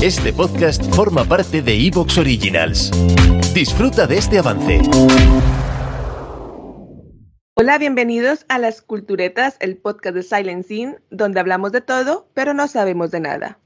Este podcast forma parte de Evox Originals. Disfruta de este avance. Hola, bienvenidos a Las Culturetas, el podcast de Silent Scene, donde hablamos de todo, pero no sabemos de nada.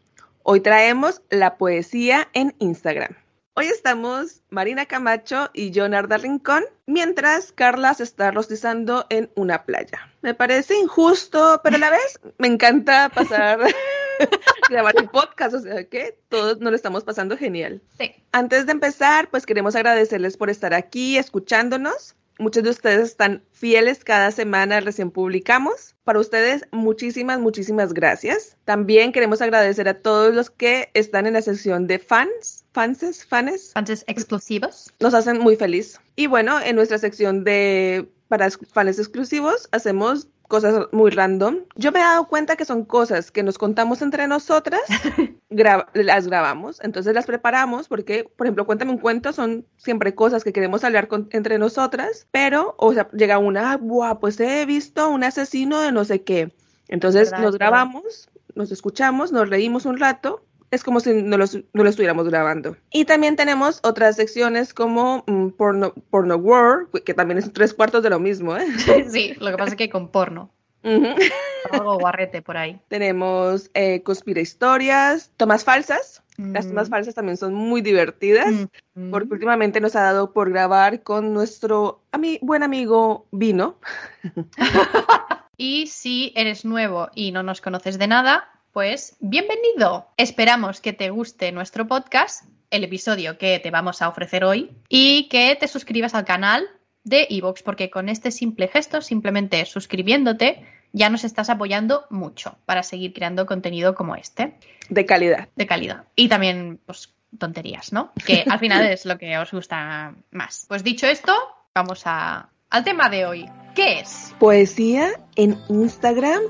Hoy traemos la poesía en Instagram. Hoy estamos Marina Camacho y Jonarda Rincón, mientras Carla se está rostizando en una playa. Me parece injusto, pero a la vez me encanta pasar grabar un podcast, o sea que todos nos lo estamos pasando genial. Sí. Antes de empezar, pues queremos agradecerles por estar aquí escuchándonos. Muchos de ustedes están fieles cada semana, recién publicamos. Para ustedes, muchísimas, muchísimas gracias. También queremos agradecer a todos los que están en la sección de fans, fanses, fanes. Fanses exclusivos. Nos hacen muy feliz. Y bueno, en nuestra sección de para fans exclusivos hacemos cosas muy random. Yo me he dado cuenta que son cosas que nos contamos entre nosotras, gra las grabamos, entonces las preparamos porque, por ejemplo, cuéntame un cuento, son siempre cosas que queremos hablar con, entre nosotras, pero, o sea, llega una, ¡buah! Pues he visto un asesino de no sé qué. Entonces nos grabamos, nos escuchamos, nos reímos un rato es como si no lo, no lo, estuviéramos grabando. Y también tenemos otras secciones como um, porno, porno World, que también es tres cuartos de lo mismo. ¿eh? Sí, lo que pasa es que con porno. Uh -huh. Algo guarrete por ahí. Tenemos eh, conspira historias, tomas falsas. Mm. Las tomas falsas también son muy divertidas, mm. porque últimamente nos ha dado por grabar con nuestro ami buen amigo Vino. y si eres nuevo y no nos conoces de nada, pues bienvenido. Esperamos que te guste nuestro podcast, el episodio que te vamos a ofrecer hoy, y que te suscribas al canal de Evox, porque con este simple gesto, simplemente suscribiéndote, ya nos estás apoyando mucho para seguir creando contenido como este. De calidad. De calidad. Y también, pues, tonterías, ¿no? Que al final es lo que os gusta más. Pues dicho esto, vamos a, al tema de hoy. ¿Qué es? Poesía en Instagram.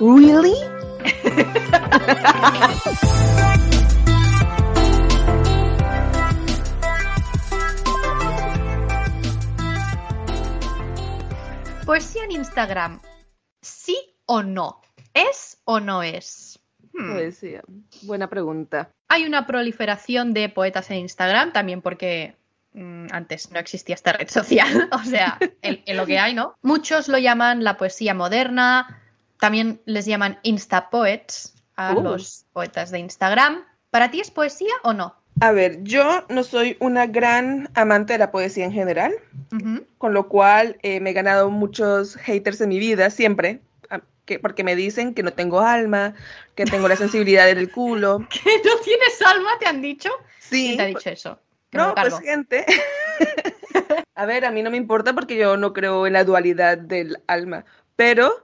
¿Really? Poesía en Instagram. ¿Sí o no? ¿Es o no es? Hmm. Poesía. Buena pregunta. Hay una proliferación de poetas en Instagram, también porque mmm, antes no existía esta red social. o sea, en, en lo que hay, ¿no? Muchos lo llaman la poesía moderna, también les llaman Instapoets a uh. los poetas de Instagram. ¿Para ti es poesía o no? A ver, yo no soy una gran amante de la poesía en general, uh -huh. con lo cual eh, me he ganado muchos haters en mi vida, siempre, que, porque me dicen que no tengo alma, que tengo la sensibilidad en el culo. ¿Que no tienes alma, te han dicho? Sí. ¿Quién te ha dicho eso? No, pues gente. a ver, a mí no me importa porque yo no creo en la dualidad del alma, pero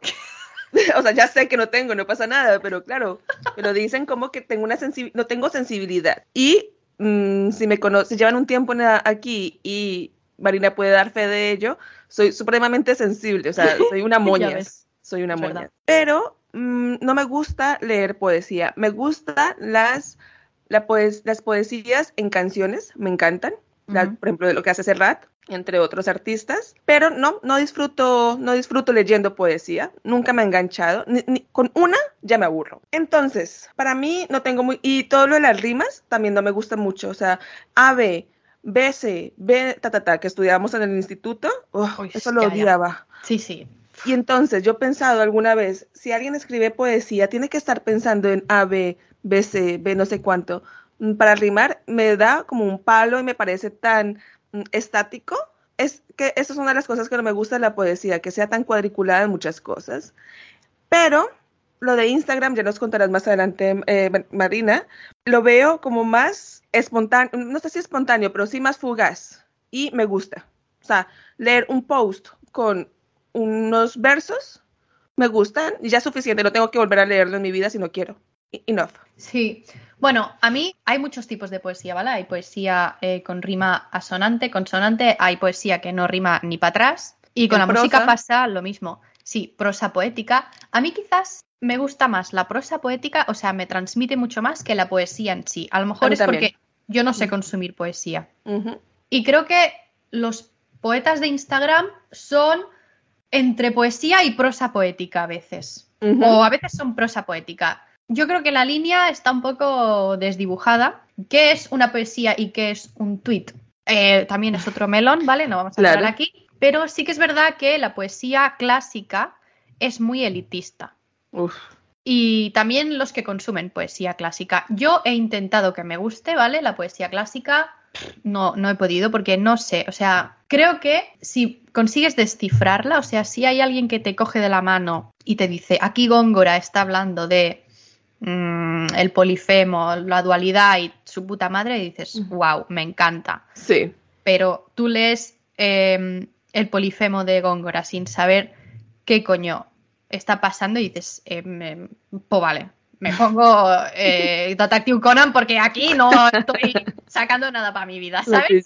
o sea, ya sé que no tengo, no pasa nada, pero claro, me lo dicen como que tengo una no tengo sensibilidad. Y mmm, si me conocen, si llevan un tiempo aquí y Marina puede dar fe de ello, soy supremamente sensible, o sea, soy una moña, soy una moña. Pero mmm, no me gusta leer poesía, me gustan las, la poes las poesías en canciones, me encantan, uh -huh. por ejemplo, de lo que hace Serrat, entre otros artistas, pero no, no disfruto, no disfruto leyendo poesía, nunca me ha enganchado, ni, ni, con una ya me aburro. Entonces, para mí no tengo muy, y todo lo de las rimas también no me gusta mucho, o sea, AB, BC, B, ta, ta, ta, que estudiábamos en el instituto, oh, Uy, eso lo odiaba. Ya. Sí, sí. Y entonces yo he pensado alguna vez, si alguien escribe poesía, tiene que estar pensando en AB, BC, B no sé cuánto, para rimar me da como un palo y me parece tan estático, es que eso es una de las cosas que no me gusta de la poesía, que sea tan cuadriculada en muchas cosas. Pero lo de Instagram, ya nos contarás más adelante, eh, Marina, lo veo como más espontáneo, no sé si espontáneo, pero sí más fugaz. Y me gusta. O sea, leer un post con unos versos me gustan y ya es suficiente, no tengo que volver a leerlo en mi vida si no quiero. Enough. Sí, bueno, a mí hay muchos tipos de poesía, ¿vale? Hay poesía eh, con rima asonante, consonante, hay poesía que no rima ni para atrás. Y con la prosa? música pasa lo mismo. Sí, prosa poética. A mí quizás me gusta más la prosa poética, o sea, me transmite mucho más que la poesía en sí. A lo mejor a es también. porque yo no sé consumir poesía. Uh -huh. Y creo que los poetas de Instagram son entre poesía y prosa poética a veces. Uh -huh. O a veces son prosa poética Yo creo que la línea está un poco desdibujada. ¿Qué es una poesía y qué es un tweet? Eh, también es otro melón, ¿vale? No vamos a hablar aquí. Pero sí que es verdad que la poesía clásica es muy elitista. Y también los que consumen poesía clásica. Yo he intentado que me guste, ¿vale? La poesía clásica no, no he podido porque no sé, o sea, creo que si consigues descifrarla, o sea, si hay alguien que te coge de la mano y te dice, aquí Góngora está hablando de mm, el polifemo, la dualidad y su puta madre, y dices, wow, me encanta. Sí. Pero tú lees em, el polifemo de Góngora sin saber qué coño está pasando y dices, eh, pues vale, me pongo eh, Detective Conan porque aquí no estoy sacando nada para mi vida, ¿sabes?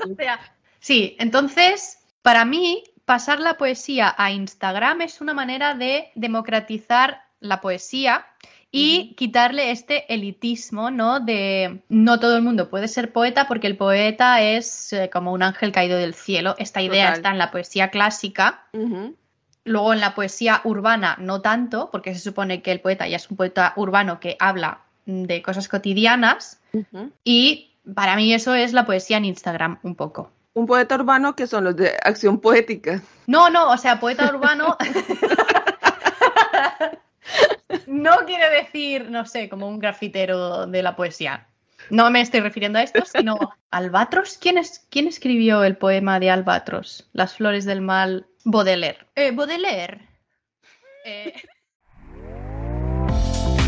sí, entonces, para mí, pasar la poesía a Instagram es una manera de democratizar la poesía y quitarle este elitismo, ¿no? De no todo el mundo puede ser poeta porque el poeta es eh, como un ángel caído del cielo. Esta idea está en la poesía clásica. Luego en la poesía urbana no tanto, porque se supone que el poeta ya es un poeta urbano que habla de cosas cotidianas. Y para mí eso es la poesía en Instagram un poco. Un poeta urbano que son los de acción poética. No, no, o sea, poeta urbano. no quiere decir, no sé, como un grafitero de la poesía. No me estoy refiriendo a esto, sino Albatros. ¿Quién, es, ¿Quién escribió el poema de Albatros? Las flores del mal Baudelaire. Eh, Baudelaire. Eh.